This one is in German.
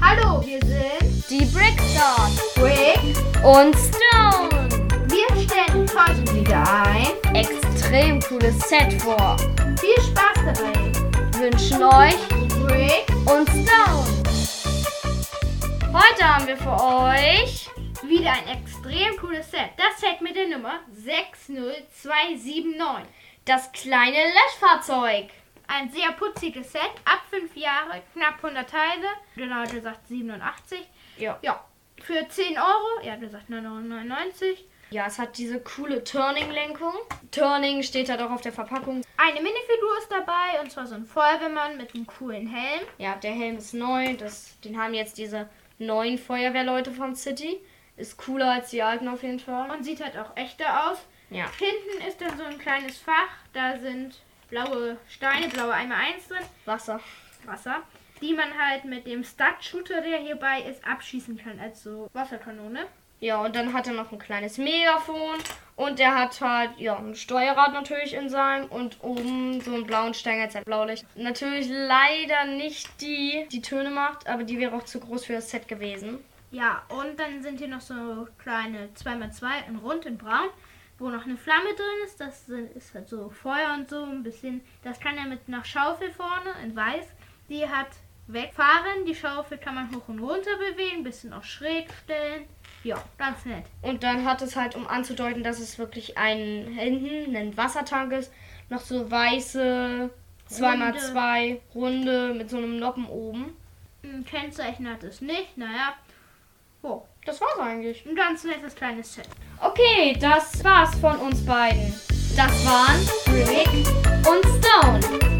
Hallo, wir sind Die Brickstars Brick. und Stone. Wir stellen heute wieder ein. Extrem cooles Set vor. Viel Spaß dabei. Wünschen euch Brick. und Stone. Heute haben wir für euch Wieder ein extrem cooles Set. Das Set mit der Nummer 60279. das kleine Löschfahrzeug. Ein sehr putziges Set. Ab 5 Jahre, knapp 100 Teile. Genau, der sagt 87. Ja. Ja. Für 10 Euro. Ja, der sagt 9,99 Ja, es hat diese coole Turning-Lenkung. Turning steht halt auch auf der Verpackung. Eine Minifigur ist dabei. Und zwar so ein Feuerwehrmann mit einem coolen Helm. Ja, der Helm ist neu. Das, den haben jetzt diese neuen Feuerwehrleute von City. Ist cooler als die alten auf jeden Fall. Und sieht halt auch echter aus. Ja. Hinten ist dann so ein kleines Fach. Da sind blaue Steine, blaue Eimer 1 drin. Wasser. Wasser. Die man halt mit dem Stud-Shooter, der hierbei ist, abschießen kann. Als so Wasserkanone. Ja, und dann hat er noch ein kleines Megafon. Und der hat halt, ja, ein Steuerrad natürlich in seinem. Und oben so einen blauen Stängel als ein Blaulicht. Natürlich leider nicht die, die Töne macht, aber die wäre auch zu groß für das Set gewesen. Ja, und dann sind hier noch so kleine 2x2 in rund in braun, wo noch eine Flamme drin ist. Das sind- ist halt so Feuer und so ein bisschen. Das kann er mit einer Schaufel vorne in weiß. Die hat wegfahren. Die Schaufel kann man hoch und runter bewegen, ein bisschen auch schräg stellen. Ja, ganz nett. Und dann hat es halt, um anzudeuten, dass es wirklich ein hinten ein Wassertank ist, noch so weiße 2x2 Runde mit so einem Noppen oben. Ein Kennzeichen hat es nicht. Naja, oh, Das war's eigentlich. ein ganz nettes kleines Set. Okay, das war's von uns beiden. Das waren Rick und Stone.